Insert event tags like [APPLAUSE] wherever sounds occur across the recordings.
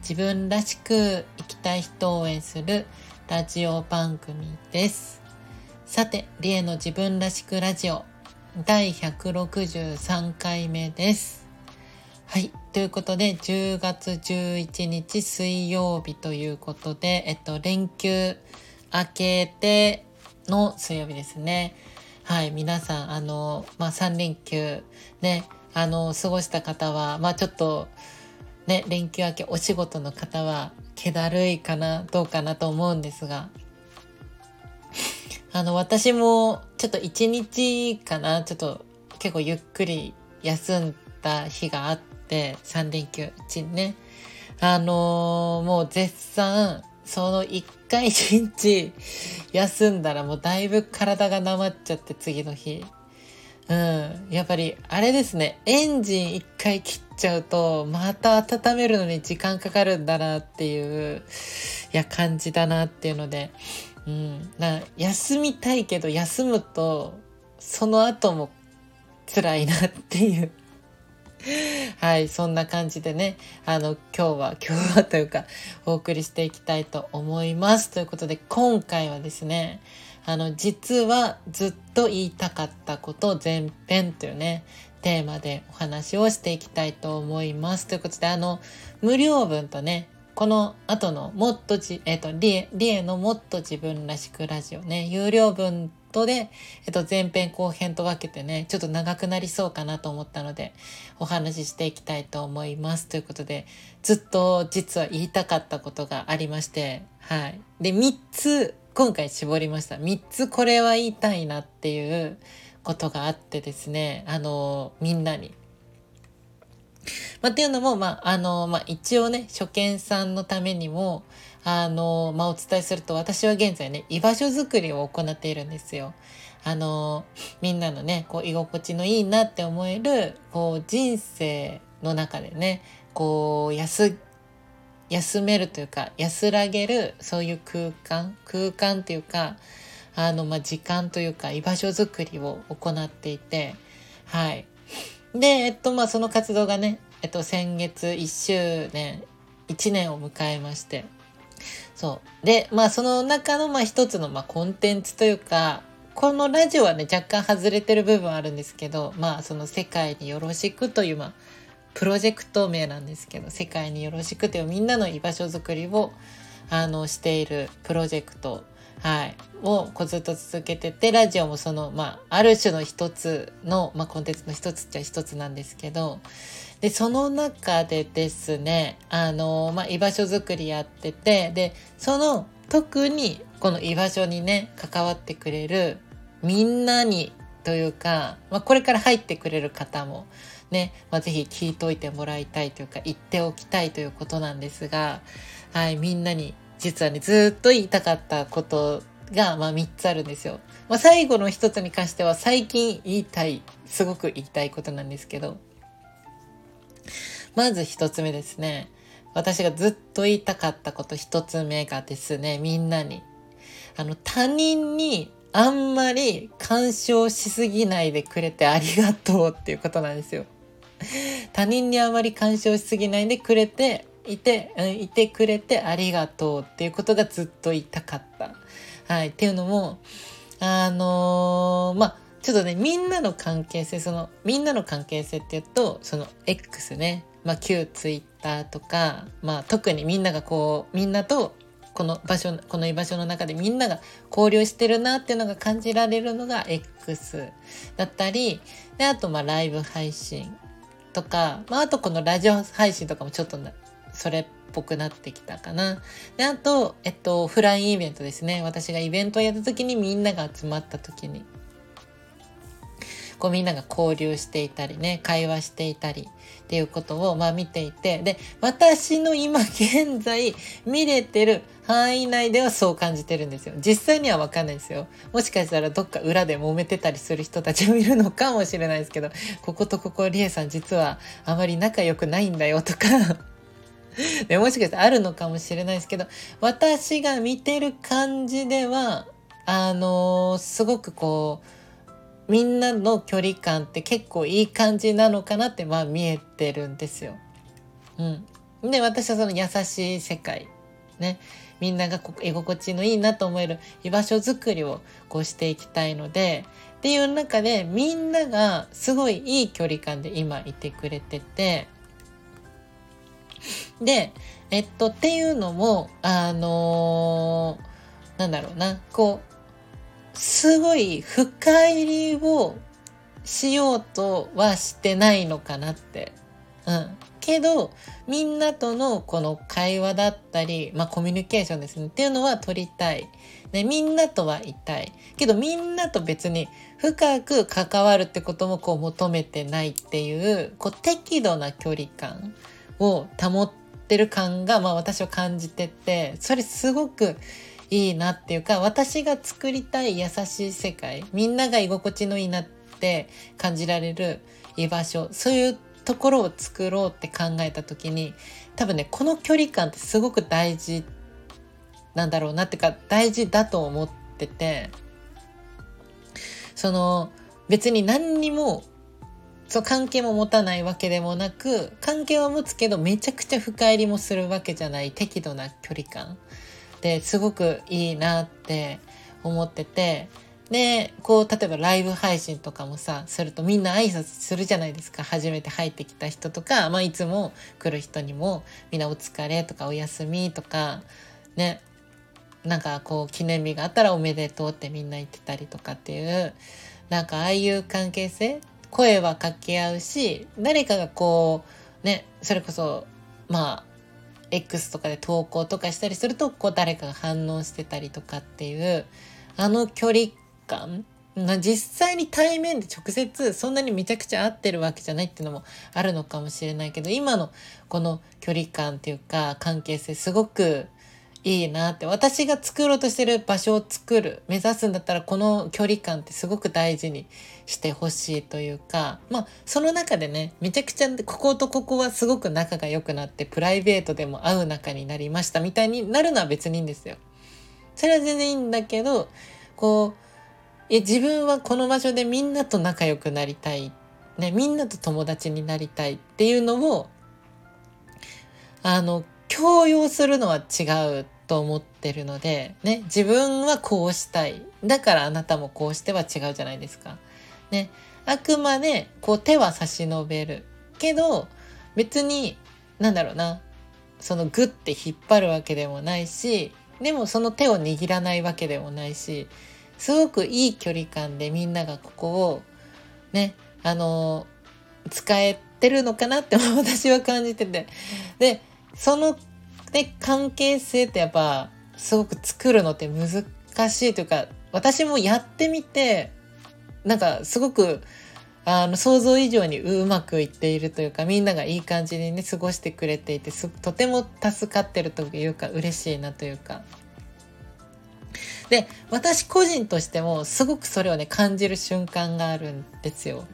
自分らしく生きたい人を応援するラジオ番組です。さて、リエの自分らしくラジオ第163回目です。はい。ということで、10月11日水曜日ということで、えっと、連休明けての水曜日ですね。はい。皆さん、あの、まあ、3連休ね、あの、過ごした方は、まあ、ちょっと、ね、連休明けお仕事の方は、気だるいかな、どうかなと思うんですが、[LAUGHS] あの、私もちょっと一日かな、ちょっと結構ゆっくり休んだ日があって、3連休うちにね。あのー、もう絶賛、その一回一日休んだらもうだいぶ体がなまっちゃって次の日。うん。やっぱりあれですね。エンジン一回切っちゃうと、また温めるのに時間かかるんだなっていう、いや、感じだなっていうので、うん、な休みたいけど休むとその後も辛いなっていう。[LAUGHS] はいそんな感じでね。あの今日は今日はというかお送りしていきたいと思います。ということで今回はですねあの実はずっと言いたかったこと前編というねテーマでお話をしていきたいと思いますということであの無料文とねこの後のもっとじ、えっ、ー、と、リエ、リエのもっと自分らしくラジオね、有料分とで、えっ、と、前編後編と分けてね、ちょっと長くなりそうかなと思ったので、お話ししていきたいと思います。ということで、ずっと実は言いたかったことがありまして、はい。で、3つ、今回絞りました。3つこれは言いたいなっていうことがあってですね、あの、みんなにまあ、っていうのも、まあ、あの、まあ、一応ね、初見さんのためにも、あの、まあ、お伝えすると、私は現在ね、居場所づくりを行っているんですよ。あの、みんなのね、こう、居心地のいいなって思える、こう、人生の中でね、こう、休、休めるというか、安らげる、そういう空間、空間っていうか、あの、まあ、時間というか、居場所づくりを行っていて、はい。で、えっと、まあ、その活動がね、えっと、先月1周年、1年を迎えまして、そう。で、まあ、その中の、まあ、一つの、まあ、コンテンツというか、このラジオはね、若干外れてる部分あるんですけど、まあ、その世界によろしくという、まあ、プロジェクト名なんですけど、世界によろしくというみんなの居場所づくりを、あの、しているプロジェクト。はい、をずっと続けててラジオもその、まあ、ある種の一つの、まあ、コンテンツの一つっちゃ一つなんですけどでその中でですねあの、まあ、居場所づくりやっててでその特にこの居場所にね関わってくれるみんなにというか、まあ、これから入ってくれる方もね、まあ、ぜひ聞いといてもらいたいというか言っておきたいということなんですが、はい、みんなに実はね、ずっと言いたかったことが、まあ3つあるんですよ。まあ最後の一つに関しては最近言いたい、すごく言いたいことなんですけど、まず一つ目ですね。私がずっと言いたかったこと一つ目がですね、みんなに。あの、他人にあんまり干渉しすぎないでくれてありがとうっていうことなんですよ。[LAUGHS] 他人にあまり干渉しすぎないでくれていて、うん、いてくれてありがとうっていうことがずっと言いたかった。はい。っていうのも、あのー、まあ、ちょっとね、みんなの関係性、その、みんなの関係性って言うと、その X ね、まあ、旧 Twitter とか、まあ、特にみんながこう、みんなと、この場所、この居場所の中でみんなが交流してるなっていうのが感じられるのが X だったり、で、あと、まあ、ライブ配信とか、まあ、あとこのラジオ配信とかもちょっとそれっぽくなってきたかな。で、あと、えっと、フラインイベントですね。私がイベントをやった時にみんなが集まった時に。こうみんなが交流していたりね会話していたりっていうことをまあ見ていてで私の今現在見れてる範囲内ではそう感じてるんですよ。実際には分かんないですよ。もしかしたらどっか裏で揉めてたりする人たちもいるのかもしれないですけどこことここりえさん実はあまり仲良くないんだよとか。[LAUGHS] でもしかしたらあるのかもしれないですけど私が見てる感じではあのー、すごくこうみんなの距離感って結構いい感じなのかなってまあ見えてるんですよ。うん、で私はその優しい世界ね。みんなが居心地のいいなと思える居場所づくりをこうしていきたいのでっていう中でみんながすごいいい距離感で今いてくれててでえっとっていうのもあのー、なんだろうな。こうすごい深入りをしようとはしてないのかなって。うん。けど、みんなとのこの会話だったり、まあコミュニケーションですね。っていうのは取りたい。ね、みんなとはいたい。けどみんなと別に深く関わるってこともこう求めてないっていう、こう適度な距離感を保ってる感が、まあ私は感じてて、それすごくいいなっていうか、私が作りたい優しい世界、みんなが居心地のいいなって感じられる居場所、そういうところを作ろうって考えた時に、多分ね、この距離感ってすごく大事なんだろうなっていうか大事だと思っててその別に何にもそう関係も持たないわけでもなく関係は持つけどめちゃくちゃ深入りもするわけじゃない適度な距離感。ですごくいいなって思っててでこう例えばライブ配信とかもさするとみんな挨拶するじゃないですか。初めて入ってきた人とか、まあ、いつも来る人にもみんな「お疲れ」とか「おやすみ」とかね。なんかこう記念日があったらおめでとうってみんな言ってたりとかっていうなんかああいう関係性声は掛け合うし誰かがこうねそれこそまあ X とかで投稿とかしたりするとこう誰かが反応してたりとかっていうあの距離感実際に対面で直接そんなにめちゃくちゃ合ってるわけじゃないっていうのもあるのかもしれないけど今のこの距離感っていうか関係性すごくいいなって。私が作ろうとしてる場所を作る。目指すんだったらこの距離感ってすごく大事にしてほしいというか。まあその中でねめちゃくちゃこことここはすごく仲が良くなってプライベートでも会う仲になりましたみたいになるのは別にいいんですよ。それは全然いいんだけどこうい自分はこの場所でみんなと仲良くなりたい、ね、みんなと友達になりたいっていうのをあの強要するのは違うと思ってるので、ね、自分はこうしたい。だからあなたもこうしては違うじゃないですか。ね、あくまでこう手は差し伸べる。けど、別に、なんだろうな、そのグッて引っ張るわけでもないし、でもその手を握らないわけでもないし、すごくいい距離感でみんながここを、ね、あの、使えてるのかなって私は感じてて。で、そので関係性ってやっぱすごく作るのって難しいというか私もやってみてなんかすごくあの想像以上にうまくいっているというかみんながいい感じにね過ごしてくれていてとても助かってるというか嬉しいなというか。で私個人としてもすごくそれをね感じる瞬間があるんですよ。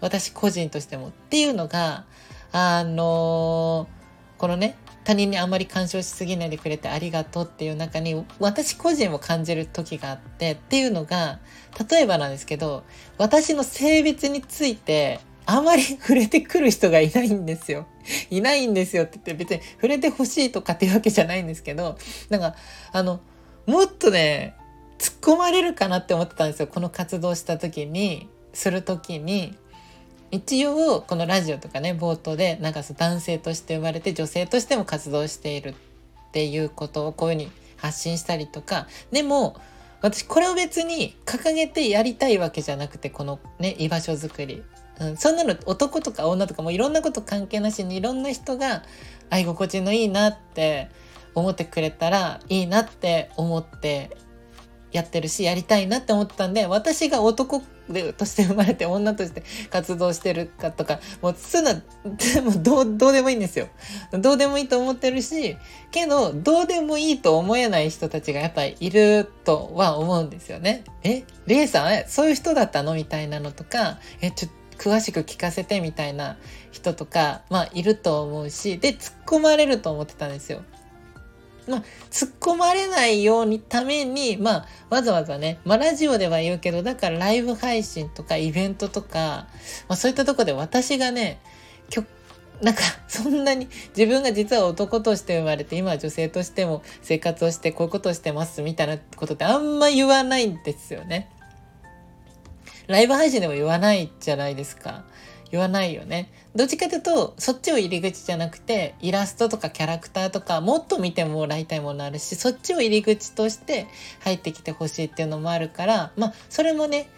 私個人としても。っていうのがあの、このね他人にあまり干渉しすぎないでくれてありがとうっていう中に私個人も感じる時があってっていうのが例えばなんですけど私の性別についてあまり触れてくる人がいないんですよ。いないんですよって言って別に触れてほしいとかっていうわけじゃないんですけどなんかあのもっとね突っ込まれるかなって思ってたんですよこの活動した時にする時に一応このラジオとかね冒頭でなんか男性として生まれて女性としても活動しているっていうことをこういうふうに発信したりとかでも私これを別に掲げてやりたいわけじゃなくてこのね居場所づくり、うん、そんなの男とか女とかもいろんなこと関係なしにいろんな人が居心地のいいなって思ってくれたらいいなって思ってやってるしやりたいなって思ったんで私が男でとして生まれて女として活動してるかとかもうそういうのはどうどうでもいいんですよ。どうでもいいと思ってるしけどどうでもいいと思えない人たちがやっぱりいるとは思うんですよね。えリエさんそういう人だったのみたいなのとかえちょっと詳しく聞かせてみたいな人とかまあいると思うしで突っ込まれると思ってたんですよ。まあ、突っ込まれないようにために、まあ、わざわざね、まあ、ラジオでは言うけど、だからライブ配信とかイベントとか、まあ、そういったとこで私がね、なんか、そんなに自分が実は男として生まれて、今は女性としても生活をしてこういうことをしてますみたいなことってあんま言わないんですよね。ライブ配信でも言わないじゃないですか。言わないよね。どっちかというと、そっちを入り口じゃなくて、イラストとかキャラクターとか、もっと見てもらいたいものあるし、そっちを入り口として入ってきてほしいっていうのもあるから、まあ、それもね、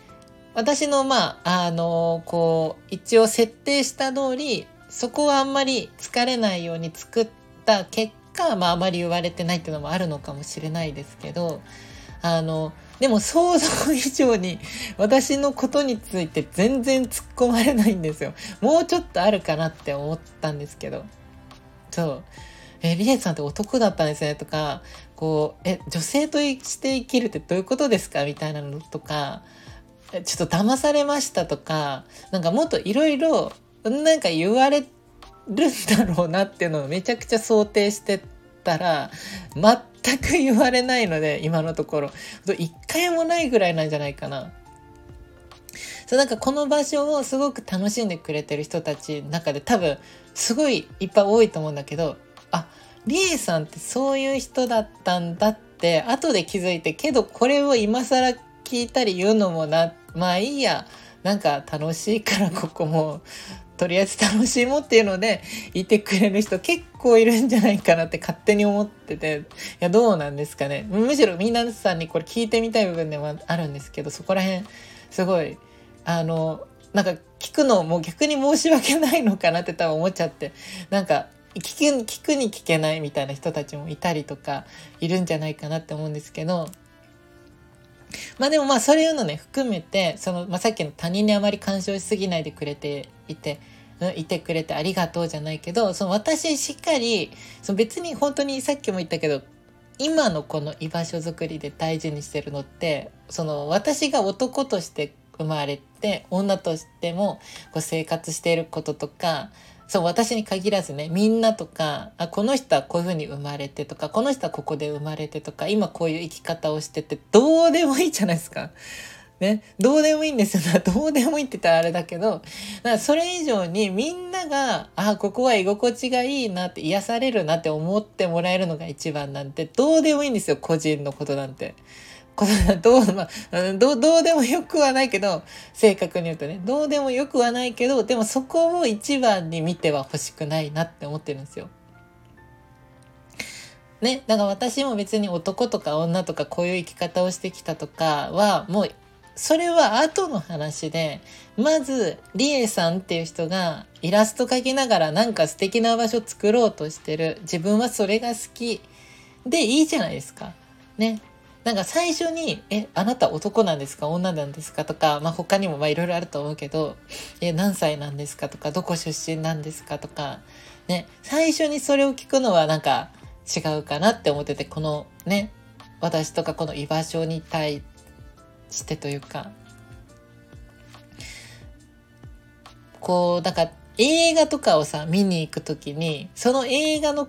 私の、まあ、あの、こう、一応設定した通り、そこはあんまり疲れないように作った結果、まあ、あまり言われてないっていうのもあるのかもしれないですけど、あの、でも想像以上に私のことについて全然突っ込まれないんですよ。もうちょっとあるかなって思ったんですけど。そう。え、リエさんって男だったんですねとか、こう、え、女性として生きるってどういうことですかみたいなのとか、ちょっと騙されましたとか、なんかもっといろいろ、なんか言われるんだろうなっていうのをめちゃくちゃ想定してたら、全く言われないので、今のところ。一回もないぐらいなんじゃないかな。そうなんかこの場所をすごく楽しんでくれてる人たちの中で多分すごいいっぱい多いと思うんだけどあリエさんってそういう人だったんだって後で気づいてけどこれを今更聞いたり言うのもなまあいいやなんか楽しいからここもとりあえず楽しもうっていうのでいてくれる人結構いるんじゃないかなって勝手に思ってて。いやどうなんですかね。むしろ皆さんにこれ聞いてみたい部分でもあるんですけどそこら辺すごいあのなんか聞くのも逆に申し訳ないのかなって多分思っちゃって。なんか聞く聞くに聞けないみたいな人たちもいたりとかいるんじゃないかなって思うんですけどまあでもまあそういうのね含めてその、まあ、さっきの他人にあまり干渉しすぎないでくれていて。いてくれてありがとうじゃないけどその私しっかりその別に本当にさっきも言ったけど今のこの居場所づくりで大事にしてるのってその私が男として生まれて女としてもこう生活していることとかそう私に限らずねみんなとかあこの人はこういうふうに生まれてとかこの人はここで生まれてとか今こういう生き方をしててどうでもいいじゃないですか。ね、どうでもいいんですよ。[LAUGHS] どうでもいいって言ったらあれだけど、だからそれ以上にみんなが、あ、ここは居心地がいいなって癒されるなって思ってもらえるのが一番なんて、どうでもいいんですよ、個人のことなんて。どう、まあ、ど、どうでもよくはないけど、正確に言うとね、どうでもよくはないけど、でもそこを一番に見ては欲しくないなって思ってるんですよ。ね、だから私も別に男とか女とかこういう生き方をしてきたとかは、もう、それは後の話で、まず、リエさんっていう人がイラスト描きながらなんか素敵な場所作ろうとしてる。自分はそれが好きでいいじゃないですか。ね。なんか最初に、え、あなた男なんですか？女なんですか？とか、まあ他にもまあいろいろあると思うけど、え、何歳なんですか？とか、どこ出身なんですか？とか、ね、最初にそれを聞くのはなんか違うかなって思ってて、このね、私とかこの居場所に対してというか、こう、だか映画とかをさ、見に行くときに、その映画の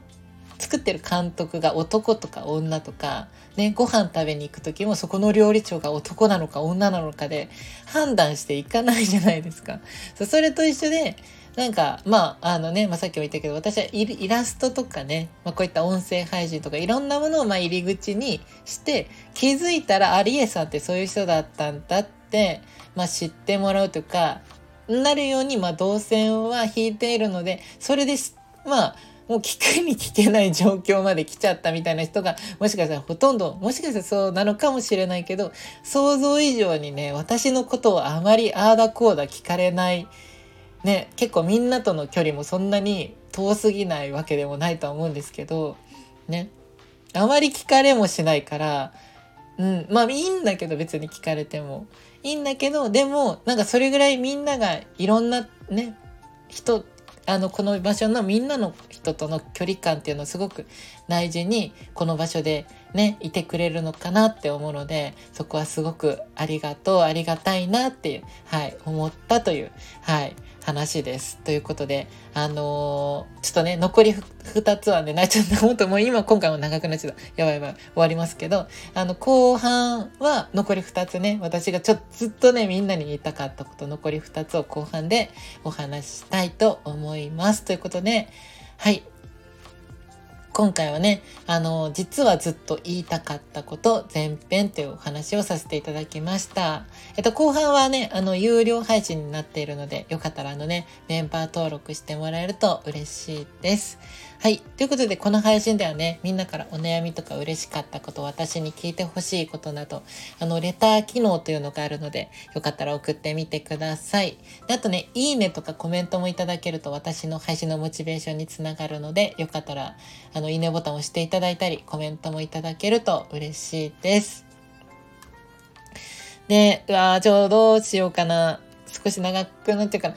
作ってる監督が男とか女とか、ね、ご飯食べに行く時もそこの料理長が男なのか女なのかで判断していかないじゃないですか。それと一緒で、なんか、まあ、あのね、まあ、さっきも言ったけど、私はイラストとかね、まあ、こういった音声配信とかいろんなものをまあ入り口にして、気づいたら、あ、リエさんってそういう人だったんだって、まあ、知ってもらうとか、なるように、まあ、動線は引いているので、それで、まあ、もう聞くに聞けない状況まで来ちゃったみたいな人が、もしかしたらほとんど、もしかしたらそうなのかもしれないけど、想像以上にね、私のことをあまりああだこうだ聞かれない、ね、結構みんなとの距離もそんなに遠すぎないわけでもないとは思うんですけど、ね、あまり聞かれもしないから、うん。まあいいんだけど別に聞かれても。いいんだけど、でも、なんかそれぐらいみんながいろんなね、人、あの、この場所のみんなの人との距離感っていうのをすごく大事に、この場所でね、いてくれるのかなって思うので、そこはすごくありがとう、ありがたいなっていう、はい、思ったという、はい、話です。ということで、あのー、ちょっとね、残り2つはね、なっちゃった。ほんともう今、今回も長くなっちゃった。やばいやばい、終わりますけど、あの、後半は残り2つね、私がちょっとずっとね、みんなに言いたかったこと、残り2つを後半でお話したいと思います。ということで、はい、今回はね、あの、実はずっと言いたかったこと前編というお話をさせていただきました。えっと、後半はね、あの、有料配信になっているので、よかったらあのね、メンバー登録してもらえると嬉しいです。はい。ということで、この配信ではね、みんなからお悩みとか嬉しかったこと、私に聞いてほしいことなど、あの、レター機能というのがあるので、よかったら送ってみてください。であとね、いいねとかコメントもいただけると、私の配信のモチベーションにつながるので、よかったら、あの、いいねボタンを押していただいたり、コメントもいただけると嬉しいです。で、うわちょうどどうしようかな。少し長くなってるかな。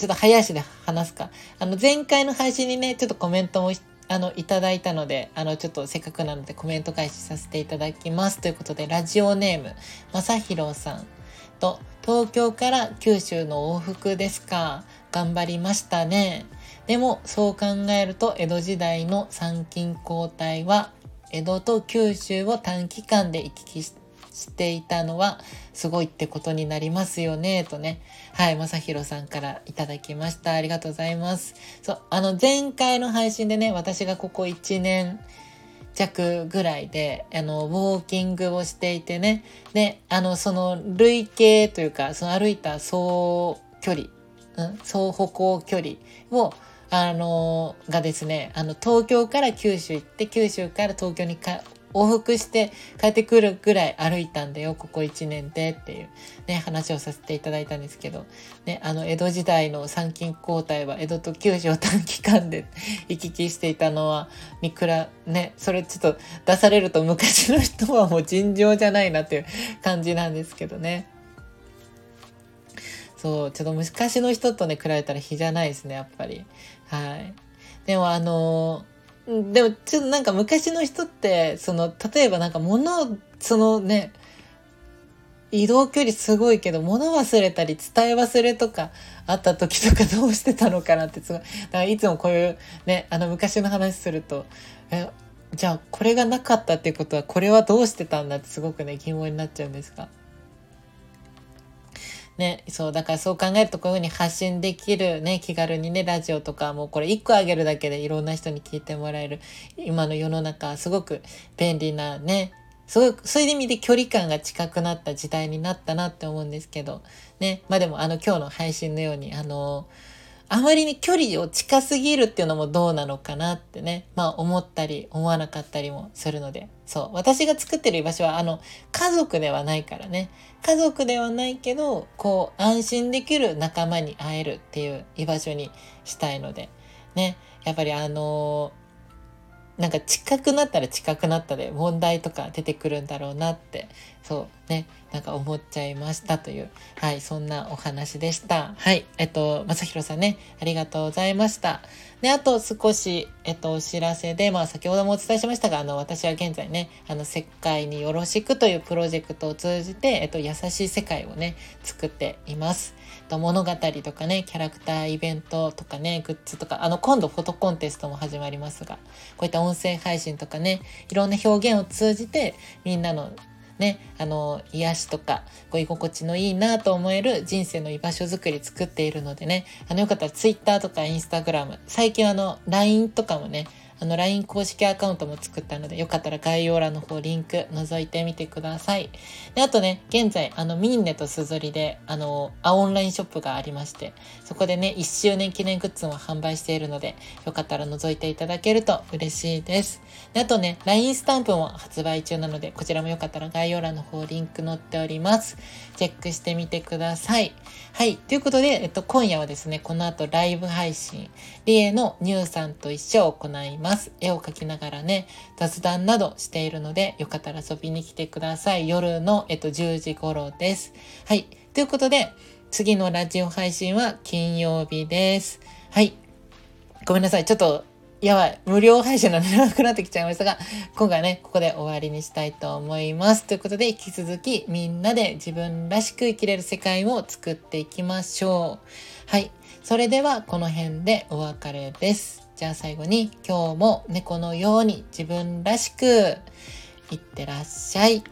ちょっと早足で話すか。あの、前回の配信にね、ちょっとコメントもあの、いただいたので、あの、ちょっとせっかくなのでコメント返しさせていただきます。ということで、ラジオネーム、まさひろさんと、東京から九州の往復ですか。頑張りましたね。でも、そう考えると、江戸時代の参勤交代は、江戸と九州を短期間で行き来ししていたのはすごいってことになりますよね、とね。はい、まさひろさんからいただきました。ありがとうございます。そう、あの前回の配信でね、私がここ1年弱ぐらいで、あの、ウォーキングをしていてね、で、あの、その累計というか、その歩いた総距離、うん、総歩行距離をあのがですね、あの、東京から九州行って、九州から東京にか往復して帰ってくるぐらい歩いたんだよ、ここ1年でっていうね、話をさせていただいたんですけど、ね、あの、江戸時代の参勤交代は江戸と九州を短期間で [LAUGHS] 行き来していたのは、見比ね、それちょっと出されると昔の人はもう尋常じゃないなっていう感じなんですけどね。そう、ちょっと昔の人とね、比べたら比じゃないですね、やっぱり。はい。でもあのーでも、ちょっとなんか昔の人って、その、例えばなんか物、そのね、移動距離すごいけど、物忘れたり伝え忘れとかあった時とかどうしてたのかなってすごい。だからいつもこういうね、あの昔の話すると、え、じゃあこれがなかったっていうことはこれはどうしてたんだってすごくね、疑問になっちゃうんですが。ね、そう、だからそう考えるとこういうふうに発信できるね、気軽にね、ラジオとかもこれ1個あげるだけでいろんな人に聞いてもらえる、今の世の中、すごく便利なね、すごく、そういう意味で距離感が近くなった時代になったなって思うんですけど、ね、まあでもあの今日の配信のように、あのあまりに距離を近すぎるっていうのもどうなのかなってね、まあ思ったり思わなかったりもするので、そう、私が作ってる居場所はあの家族ではないからね、家族ではないけど、こう安心できる仲間に会えるっていう居場所にしたいので、ね、やっぱりあのー、なんか近くなったら近くなったで問題とか出てくるんだろうなって、そうね、なんか思っちゃいましたという、はい、そんなお話でした。はい、えっと、まさひろさんね、ありがとうございました。で、あと少し、えっと、お知らせで、まあ、先ほどもお伝えしましたが、あの、私は現在ね、あの、世界によろしくというプロジェクトを通じて、えっと、優しい世界をね、作っています。と物語とかね、キャラクターイベントとかね、グッズとか、あの、今度フォトコンテストも始まりますが、こういった音声配信とかね、いろんな表現を通じて、みんなのね、あの、癒しとか、こう居心地のいいなと思える人生の居場所づくり作っているのでね、あの、よかったら Twitter とか Instagram、最近あの、LINE とかもね、あの、LINE 公式アカウントも作ったので、よかったら概要欄の方リンク覗いてみてください。で、あとね、現在、あの、ミンネとスズリで、あの、あ、オンラインショップがありまして、そこでね、1周年記念グッズも販売しているので、よかったら覗いていただけると嬉しいです。で、あとね、LINE スタンプも発売中なので、こちらもよかったら概要欄の方リンク載っております。チェックしてみてください。はい。ということで、えっと、今夜はですね、この後ライブ配信、リエのニューさんと一緒を行います。ます。絵を描きながらね、雑談などしているので、よかったら遊びに来てください。夜の、えっと、10時頃です。はい。ということで、次のラジオ配信は金曜日です。はい。ごめんなさい。ちょっとやばい。無料配信なの長くなってきちゃいましたが、今回ね、ここで終わりにしたいと思います。ということで、引き続きみんなで自分らしく生きれる世界を作っていきましょう。はい。それでは、この辺でお別れです。じゃあ最後に今日も猫のように自分らしくいってらっしゃい。